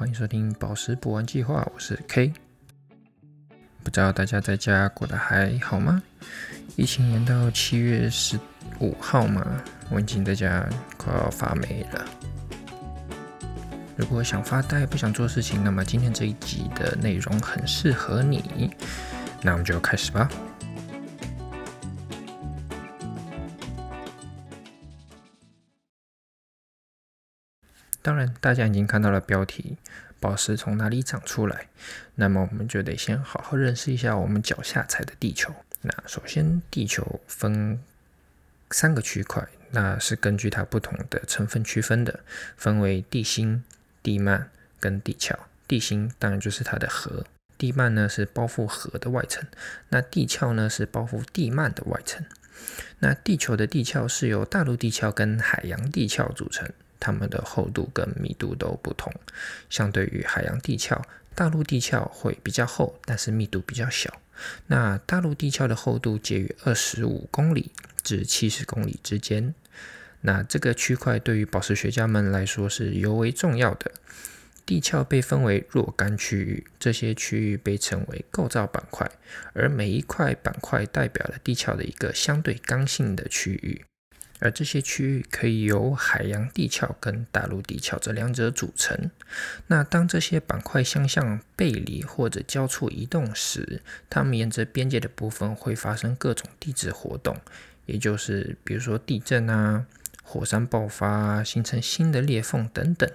欢迎收听宝石补完计划，我是 K。不知道大家在家过得还好吗？疫情延到七月十五号嘛，我已经在家快要发霉了。如果想发呆不想做事情，那么今天这一集的内容很适合你。那我们就开始吧。当然，大家已经看到了标题：宝石从哪里长出来？那么我们就得先好好认识一下我们脚下踩的地球。那首先，地球分三个区块，那是根据它不同的成分区分的，分为地心、地幔跟地壳。地心当然就是它的核，地幔呢是包覆核的外层，那地壳呢是包覆地幔的外层。那地球的地壳是由大陆地壳跟海洋地壳组成。它们的厚度跟密度都不同。相对于海洋地壳，大陆地壳会比较厚，但是密度比较小。那大陆地壳的厚度介于二十五公里至七十公里之间。那这个区块对于宝石学家们来说是尤为重要的。地壳被分为若干区域，这些区域被称为构造板块，而每一块板块代表了地壳的一个相对刚性的区域。而这些区域可以由海洋地壳跟大陆地壳这两者组成。那当这些板块相向背离或者交错移动时，它们沿着边界的部分会发生各种地质活动，也就是比如说地震啊、火山爆发、形成新的裂缝等等。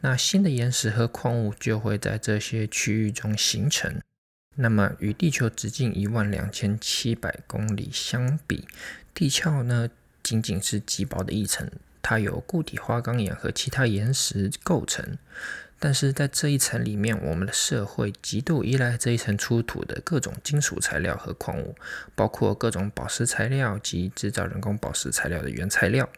那新的岩石和矿物就会在这些区域中形成。那么与地球直径一万两千七百公里相比，地壳呢？仅仅是极薄的一层，它由固体花岗岩和其他岩石构成。但是在这一层里面，我们的社会极度依赖这一层出土的各种金属材料和矿物，包括各种宝石材料及制造人工宝石材料的原材料。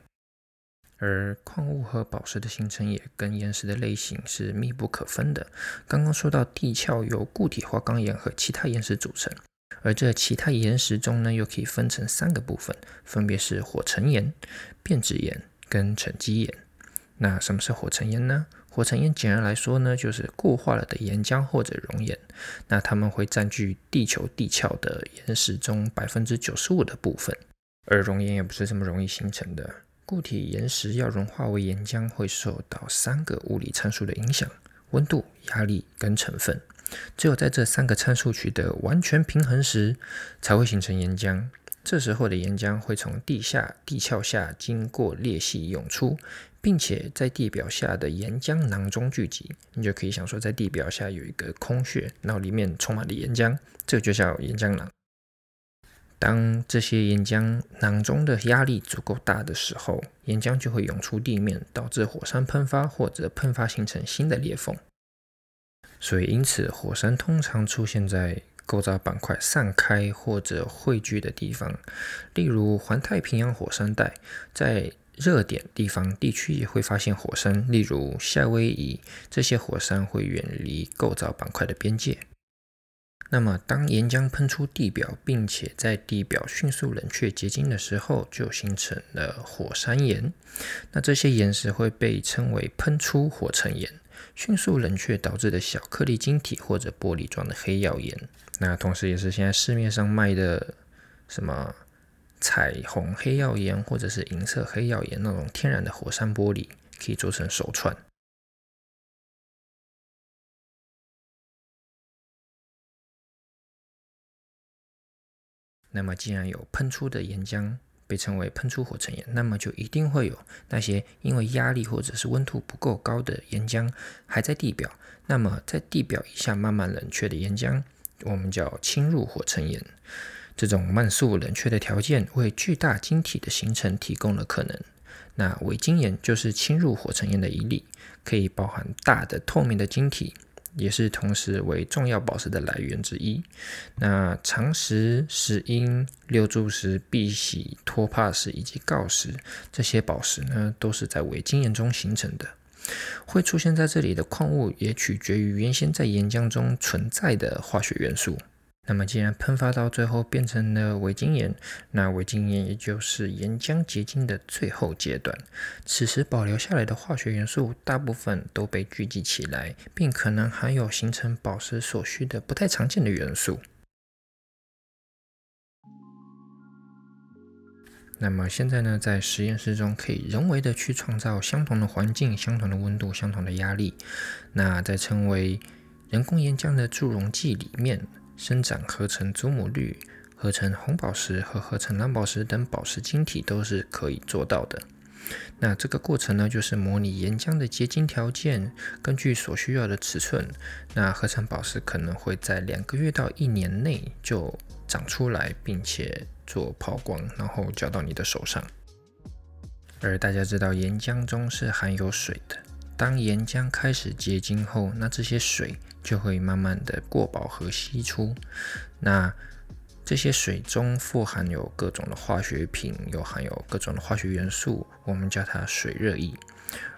而矿物和宝石的形成也跟岩石的类型是密不可分的。刚刚说到地壳由固体花岗岩和其他岩石组成。而这其他岩石中呢，又可以分成三个部分，分别是火成岩、变质岩跟沉积岩。那什么是火成岩呢？火成岩简而来说呢，就是固化了的岩浆或者熔岩。那它们会占据地球地壳的岩石中百分之九十五的部分。而熔岩也不是这么容易形成的。固体岩石要融化为岩浆，会受到三个物理参数的影响：温度、压力跟成分。只有在这三个参数取得完全平衡时，才会形成岩浆。这时候的岩浆会从地下地壳下经过裂隙涌出，并且在地表下的岩浆囊中聚集。你就可以想说，在地表下有一个空穴，然后里面充满了岩浆，这就叫岩浆囊。当这些岩浆囊中的压力足够大的时候，岩浆就会涌出地面，导致火山喷发或者喷发形成新的裂缝。所以，因此，火山通常出现在构造板块散开或者汇聚的地方，例如环太平洋火山带。在热点地方地区也会发现火山，例如夏威夷。这些火山会远离构造板块的边界。那么，当岩浆喷出地表，并且在地表迅速冷却结晶的时候，就形成了火山岩。那这些岩石会被称为喷出火成岩。迅速冷却导致的小颗粒晶体或者玻璃状的黑曜岩，那同时也是现在市面上卖的什么彩虹黑曜岩或者是银色黑曜岩那种天然的火山玻璃，可以做成手串。那么既然有喷出的岩浆。被称为喷出火成岩，那么就一定会有那些因为压力或者是温度不够高的岩浆还在地表。那么在地表以下慢慢冷却的岩浆，我们叫侵入火成岩。这种慢速冷却的条件为巨大晶体的形成提供了可能。那伪晶岩就是侵入火成岩的一例，可以包含大的透明的晶体。也是同时为重要宝石的来源之一。那长石、石英、六柱石、碧玺、托帕石以及锆石这些宝石呢，都是在伪晶岩中形成的。会出现在这里的矿物也取决于原先在岩浆中存在的化学元素。那么既然喷发到最后变成了伪晶岩，那伪晶岩也就是岩浆结晶的最后阶段。此时保留下来的化学元素大部分都被聚集起来，并可能含有形成宝石所需的不太常见的元素。那么现在呢，在实验室中可以人为的去创造相同的环境、相同的温度、相同的压力。那在称为人工岩浆的助溶剂里面生长合成祖母绿、合成红宝石和合成蓝宝石等宝石晶体都是可以做到的。那这个过程呢，就是模拟岩浆的结晶条件，根据所需要的尺寸，那合成宝石可能会在两个月到一年内就长出来，并且。做抛光，然后交到你的手上。而大家知道，岩浆中是含有水的。当岩浆开始结晶后，那这些水就会慢慢的过饱和析出。那这些水中富含有各种的化学品，又含有各种的化学元素，我们叫它水热液。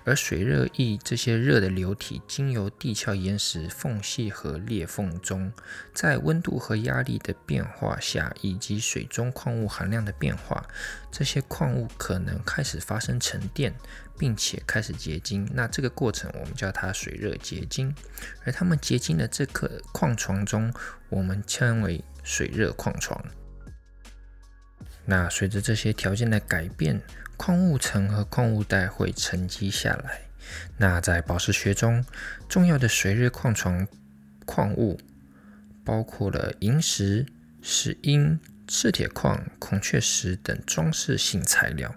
而水热液这些热的流体，经由地壳岩石缝隙和裂缝中，在温度和压力的变化下，以及水中矿物含量的变化，这些矿物可能开始发生沉淀，并且开始结晶。那这个过程我们叫它水热结晶。而它们结晶的这颗矿床中，我们称为水热矿床。那随着这些条件的改变，矿物层和矿物带会沉积下来。那在宝石学中，重要的水热矿床矿物包括了萤石、石英、赤铁矿、孔雀石等装饰性材料。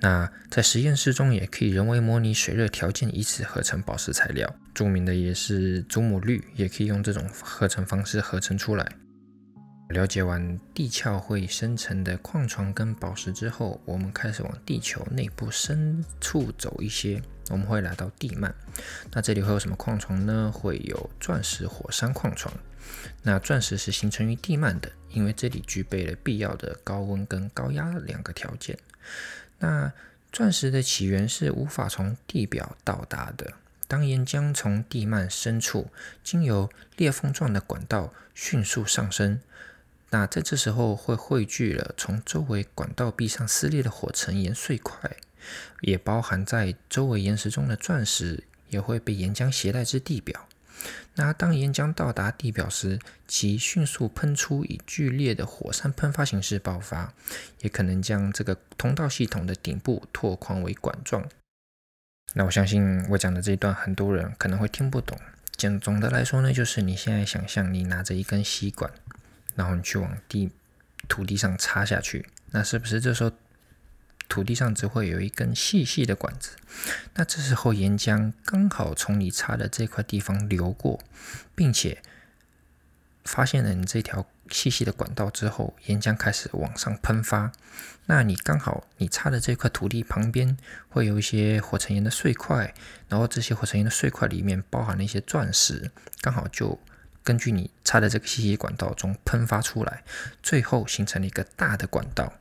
那在实验室中也可以人为模拟水热条件，以此合成宝石材料。著名的也是祖母绿，也可以用这种合成方式合成出来。了解完地壳会生成的矿床跟宝石之后，我们开始往地球内部深处走一些，我们会来到地幔。那这里会有什么矿床呢？会有钻石火山矿床。那钻石是形成于地幔的，因为这里具备了必要的高温跟高压两个条件。那钻石的起源是无法从地表到达的。当岩浆从地幔深处经由裂缝状的管道迅速上升。那在这时候会汇聚了从周围管道壁上撕裂的火成岩碎块，也包含在周围岩石中的钻石，也会被岩浆携带至地表。那当岩浆到达地表时，其迅速喷出，以剧烈的火山喷发形式爆发，也可能将这个通道系统的顶部拓宽为管状。那我相信我讲的这一段很多人可能会听不懂。简总的来说呢，就是你现在想象你拿着一根吸管。然后你去往地土地上插下去，那是不是这时候土地上只会有一根细细的管子？那这时候岩浆刚好从你插的这块地方流过，并且发现了你这条细细的管道之后，岩浆开始往上喷发。那你刚好你插的这块土地旁边会有一些火成岩的碎块，然后这些火成岩的碎块里面包含了一些钻石，刚好就。根据你插的这个细细管道中喷发出来，最后形成了一个大的管道。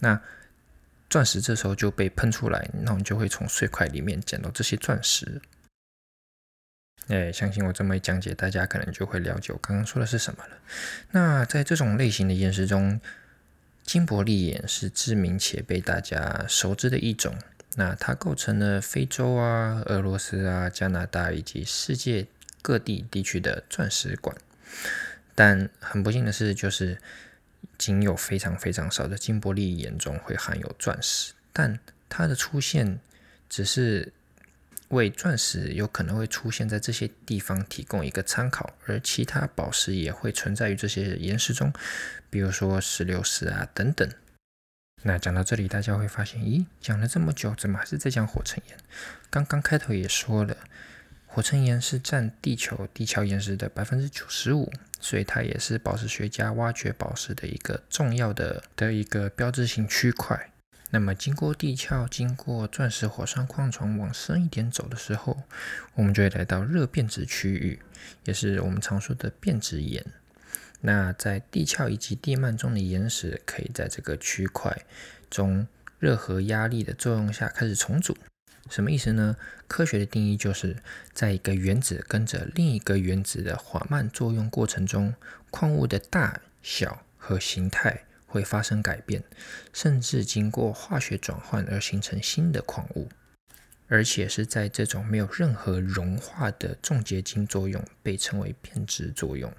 那钻石这时候就被喷出来，那我们就会从碎块里面捡到这些钻石。哎，相信我这么一讲解，大家可能就会了解我刚刚说的是什么了。那在这种类型的岩石中，金伯利岩是知名且被大家熟知的一种。那它构成了非洲啊、俄罗斯啊、加拿大以及世界。各地地区的钻石馆，但很不幸的是，就是仅有非常非常少的金伯利岩中会含有钻石，但它的出现只是为钻石有可能会出现在这些地方提供一个参考，而其他宝石也会存在于这些岩石中，比如说石榴石啊等等。那讲到这里，大家会发现，咦，讲了这么久，怎么还是在讲火成岩？刚刚开头也说了。火成岩是占地球地壳岩石的百分之九十五，所以它也是宝石学家挖掘宝石的一个重要的的一个标志性区块。那么，经过地壳，经过钻石火山矿床往深一点走的时候，我们就会来到热变质区域，也是我们常说的变质岩。那在地壳以及地幔中的岩石，可以在这个区块中热和压力的作用下开始重组。什么意思呢？科学的定义就是在一个原子跟着另一个原子的缓慢作用过程中，矿物的大小和形态会发生改变，甚至经过化学转换而形成新的矿物。而且是在这种没有任何融化的重结晶作用，被称为变质作用。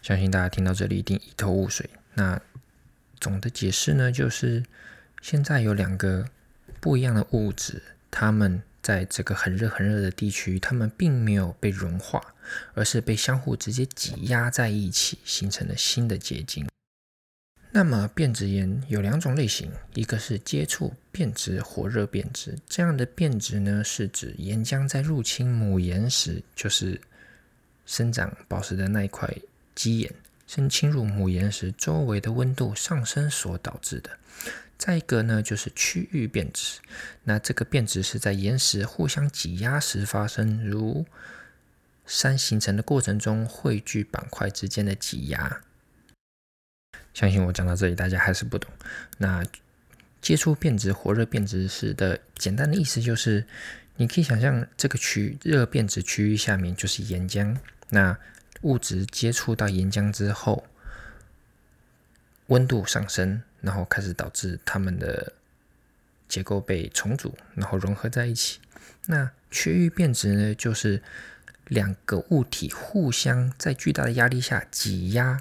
相信大家听到这里一定一头雾水。那总的解释呢，就是现在有两个不一样的物质，它们在这个很热很热的地区，它们并没有被融化，而是被相互直接挤压在一起，形成了新的结晶。那么变质岩有两种类型，一个是接触变质火热变质，这样的变质呢，是指岩浆在入侵母岩时，就是生长宝石的那一块基岩，先侵入母岩时，周围的温度上升所导致的。再一个呢，就是区域变质，那这个变质是在岩石互相挤压时发生，如山形成的过程中汇聚板块之间的挤压。相信我讲到这里，大家还是不懂。那接触变质、火热变质时的简单的意思就是，你可以想象这个区热变质区域下面就是岩浆，那物质接触到岩浆之后，温度上升，然后开始导致它们的结构被重组，然后融合在一起。那区域变质呢，就是两个物体互相在巨大的压力下挤压。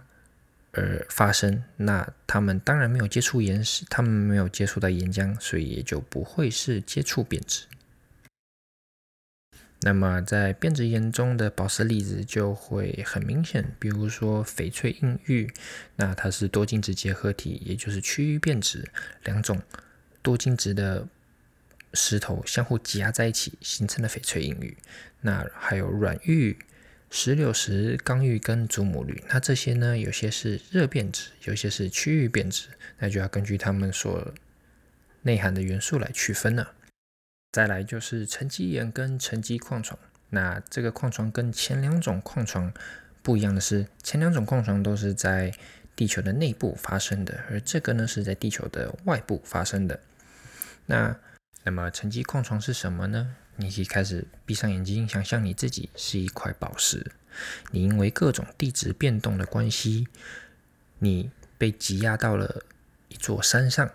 而发生，那它们当然没有接触岩石，它们没有接触到岩浆，所以也就不会是接触变质。那么在变质岩中的宝石例子就会很明显，比如说翡翠硬玉，那它是多晶质结合体，也就是区域变质，两种多晶质的石头相互挤压在一起，形成了翡翠硬玉。那还有软玉。石榴石、刚玉跟祖母绿，那这些呢？有些是热变质，有些是区域变质，那就要根据它们所内含的元素来区分了。再来就是沉积岩跟沉积矿床，那这个矿床跟前两种矿床不一样的是，前两种矿床都是在地球的内部发生的，而这个呢是在地球的外部发生的。那那么沉积矿床是什么呢？你可以开始闭上眼睛，想象你自己是一块宝石。你因为各种地质变动的关系，你被挤压到了一座山上。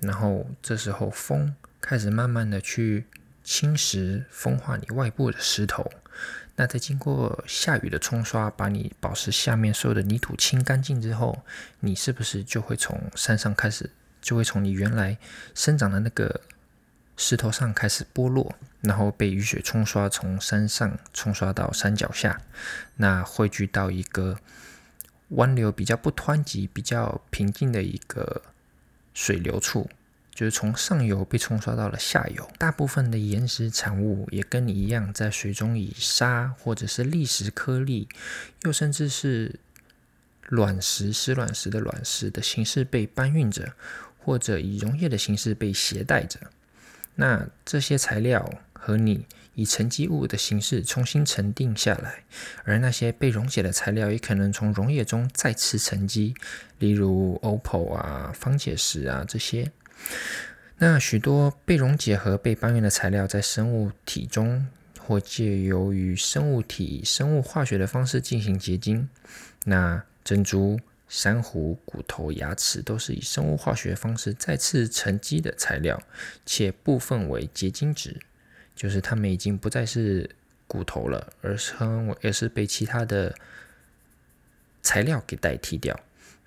然后这时候风开始慢慢的去侵蚀、风化你外部的石头。那在经过下雨的冲刷，把你宝石下面所有的泥土清干净之后，你是不是就会从山上开始，就会从你原来生长的那个。石头上开始剥落，然后被雨水冲刷，从山上冲刷到山脚下，那汇聚到一个湾流比较不湍急、比较平静的一个水流处，就是从上游被冲刷到了下游。大部分的岩石产物也跟你一样，在水中以沙或者是砾石颗粒，又甚至是卵石、湿卵石的卵石的形式被搬运着，或者以溶液的形式被携带着。那这些材料和你以沉积物的形式重新沉淀下来，而那些被溶解的材料也可能从溶液中再次沉积，例如 OPPO 啊、方解石啊这些。那许多被溶解和被搬运的材料在生物体中，或借由于生物体生物化学的方式进行结晶。那珍珠。珊瑚、骨头、牙齿都是以生物化学方式再次沉积的材料，且部分为结晶质，就是它们已经不再是骨头了，而是而是被其他的材料给代替掉。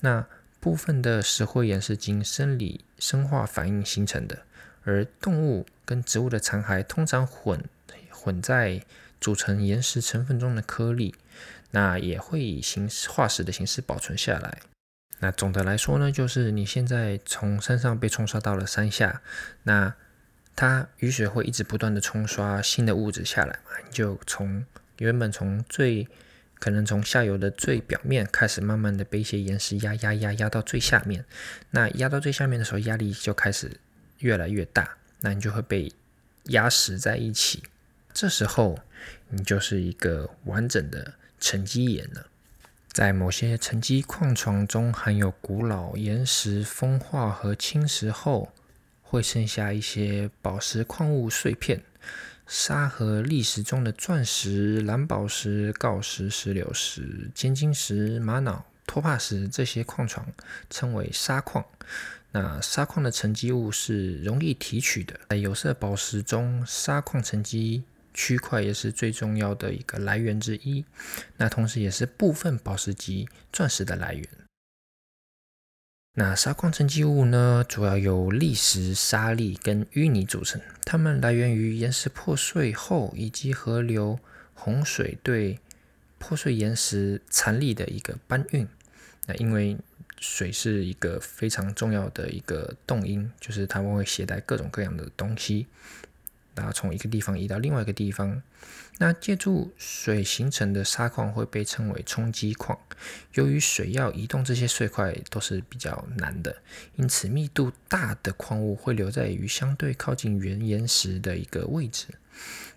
那部分的石灰岩是经生理生化反应形成的，而动物跟植物的残骸通常混混在组成岩石成分中的颗粒。那也会以形化石的形式保存下来。那总的来说呢，就是你现在从山上被冲刷到了山下，那它雨水会一直不断的冲刷新的物质下来嘛？你就从原本从最可能从下游的最表面开始，慢慢的被一些岩石压压压压到最下面。那压到最下面的时候，压力就开始越来越大，那你就会被压实在一起。这时候你就是一个完整的。沉积岩了，在某些沉积矿床中含有古老岩石风化和侵蚀后，会剩下一些宝石矿物碎片沙和砾石中的钻石、蓝宝石、锆石、石榴石、尖晶石、玛瑙、托帕石这些矿床称为砂矿。那砂矿的沉积物是容易提取的，在有色宝石中，砂矿沉积区块也是最重要的一个来源之一。那同时也是部分宝石级钻石的来源。那砂矿沉积物呢，主要由砾石、沙砾跟淤泥组成，它们来源于岩石破碎后以及河流洪水对破碎岩石残粒的一个搬运。那因为水是一个非常重要的一个动因，就是它们会携带各种各样的东西，然后从一个地方移到另外一个地方。那借助水形成的砂矿会被称为冲击矿。由于水要移动这些碎块都是比较难的，因此密度大的矿物会留在于相对靠近原岩石的一个位置。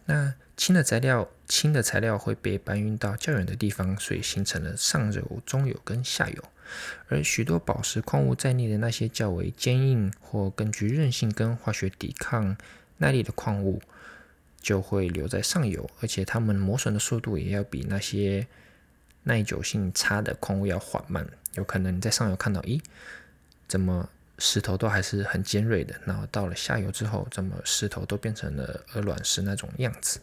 那轻的材料，轻的材料会被搬运到较远的地方，所以形成了上游、中游跟下游。而许多宝石矿物在内的那些较为坚硬或根据韧性跟化学抵抗耐力的矿物，就会留在上游，而且它们磨损的速度也要比那些耐久性差的矿物要缓慢。有可能你在上游看到，咦，怎么石头都还是很尖锐的，然后到了下游之后，怎么石头都变成了鹅卵石那种样子，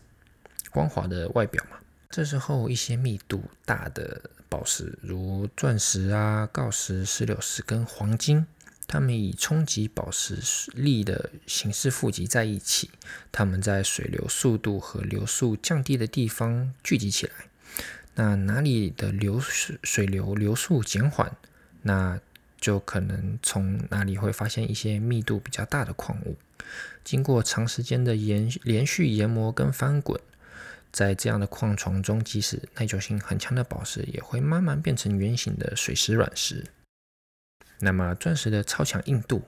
光滑的外表嘛。这时候，一些密度大的宝石，如钻石啊、锆石、石榴石跟黄金，它们以冲击宝石粒的形式富集在一起。它们在水流速度和流速降低的地方聚集起来。那哪里的流水水流流速减缓，那就可能从哪里会发现一些密度比较大的矿物。经过长时间的延连续研磨跟翻滚。在这样的矿床中，即使耐久性很强的宝石，也会慢慢变成圆形的水石软石。那么，钻石的超强硬度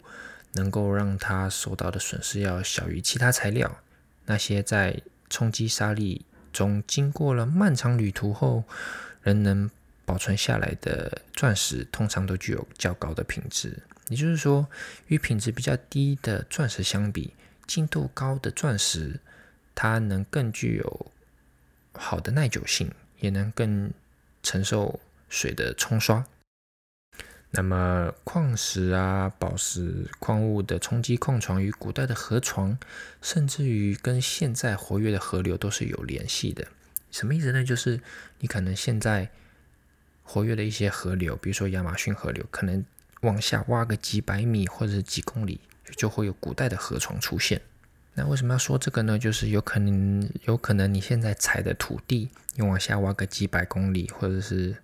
能够让它受到的损失要小于其他材料。那些在冲击沙粒中经过了漫长旅途后仍能保存下来的钻石，通常都具有较高的品质。也就是说，与品质比较低的钻石相比，硬度高的钻石，它能更具有。好的耐久性也能更承受水的冲刷。那么矿石啊、宝石矿物的冲击矿床与古代的河床，甚至于跟现在活跃的河流都是有联系的。什么意思呢？就是你可能现在活跃的一些河流，比如说亚马逊河流，可能往下挖个几百米或者几公里，就会有古代的河床出现。那为什么要说这个呢？就是有可能，有可能你现在踩的土地，你往下挖个几百公里或者是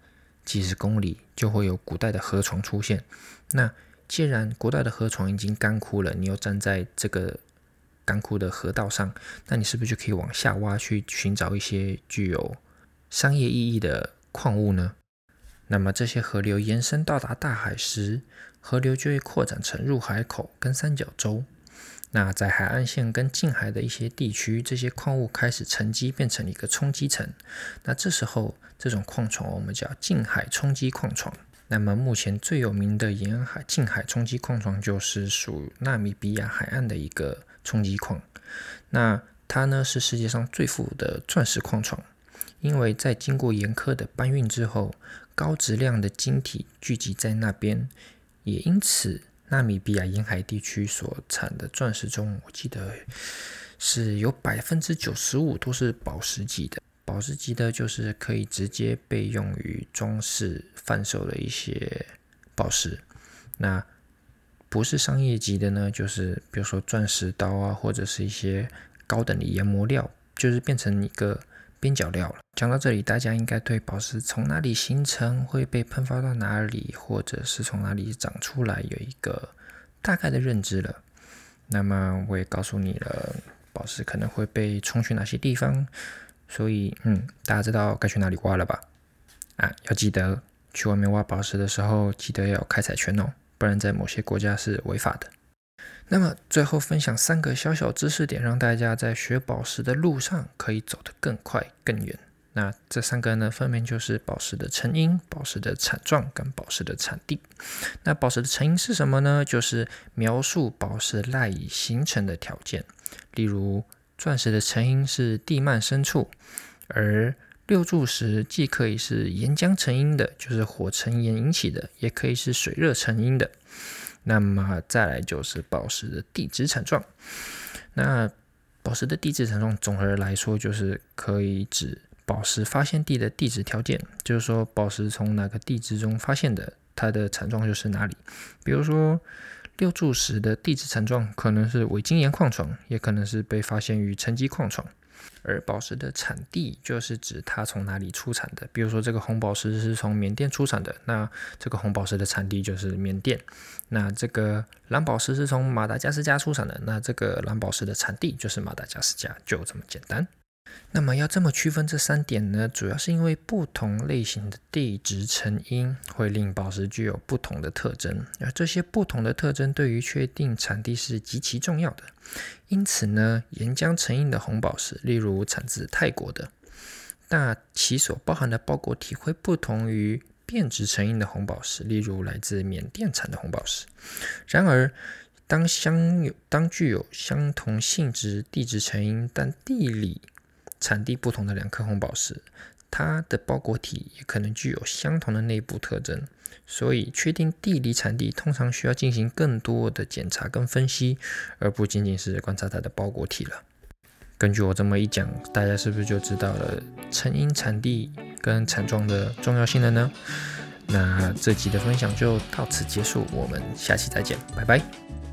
几十公里，就会有古代的河床出现。那既然古代的河床已经干枯了，你又站在这个干枯的河道上，那你是不是就可以往下挖去寻找一些具有商业意义的矿物呢？那么这些河流延伸到达大海时，河流就会扩展成入海口跟三角洲。那在海岸线跟近海的一些地区，这些矿物开始沉积，变成一个冲积层。那这时候，这种矿床我们叫近海冲积矿床。那么目前最有名的沿海近海冲积矿床，就是属纳米比亚海岸的一个冲积矿。那它呢是世界上最富的钻石矿床，因为在经过严苛的搬运之后，高质量的晶体聚集在那边，也因此。纳米比亚沿海地区所产的钻石中，我记得是有百分之九十五都是宝石级的。宝石级的，就是可以直接被用于装饰贩售的一些宝石。那不是商业级的呢，就是比如说钻石刀啊，或者是一些高等的研磨料，就是变成一个。边角料了。讲到这里，大家应该对宝石从哪里形成、会被喷发到哪里，或者是从哪里长出来有一个大概的认知了。那么我也告诉你了，宝石可能会被冲去哪些地方，所以嗯，大家知道该去哪里挖了吧？啊，要记得去外面挖宝石的时候，记得要开采权哦，不然在某些国家是违法的。那么最后分享三个小小知识点，让大家在学宝石的路上可以走得更快更远。那这三个呢，分别就是宝石的成因、宝石的产状跟宝石的产地。那宝石的成因是什么呢？就是描述宝石赖以形成的条件，例如钻石的成因是地幔深处，而六柱石既可以是岩浆成因的，就是火成岩引起的，也可以是水热成因的。那么再来就是宝石的地质产状。那宝石的地质产状，总而来说就是可以指宝石发现地的地质条件，就是说宝石从哪个地质中发现的，它的产状就是哪里。比如说六柱石的地质产状可能是伪晶岩矿床，也可能是被发现于沉积矿床。而宝石的产地就是指它从哪里出产的。比如说这个红宝石是从缅甸出产的，那这个红宝石的产地就是缅甸。那这个蓝宝石是从马达加斯加出产的，那这个蓝宝石的产地就是马达加斯加，就这么简单。那么要这么区分这三点呢？主要是因为不同类型的地质成因会令宝石具有不同的特征，而这些不同的特征对于确定产地是极其重要的。因此呢，岩浆成因的红宝石，例如产自泰国的，那其所包含的包裹体会不同于变质成因的红宝石，例如来自缅甸产的红宝石。然而，当相有当具有相同性质地质成因，但地理产地不同的两颗红宝石，它的包裹体也可能具有相同的内部特征，所以确定地理产地通常需要进行更多的检查跟分析，而不仅仅是观察它的包裹体了。根据我这么一讲，大家是不是就知道了成因、产地跟产状的重要性了呢？那这集的分享就到此结束，我们下期再见，拜拜。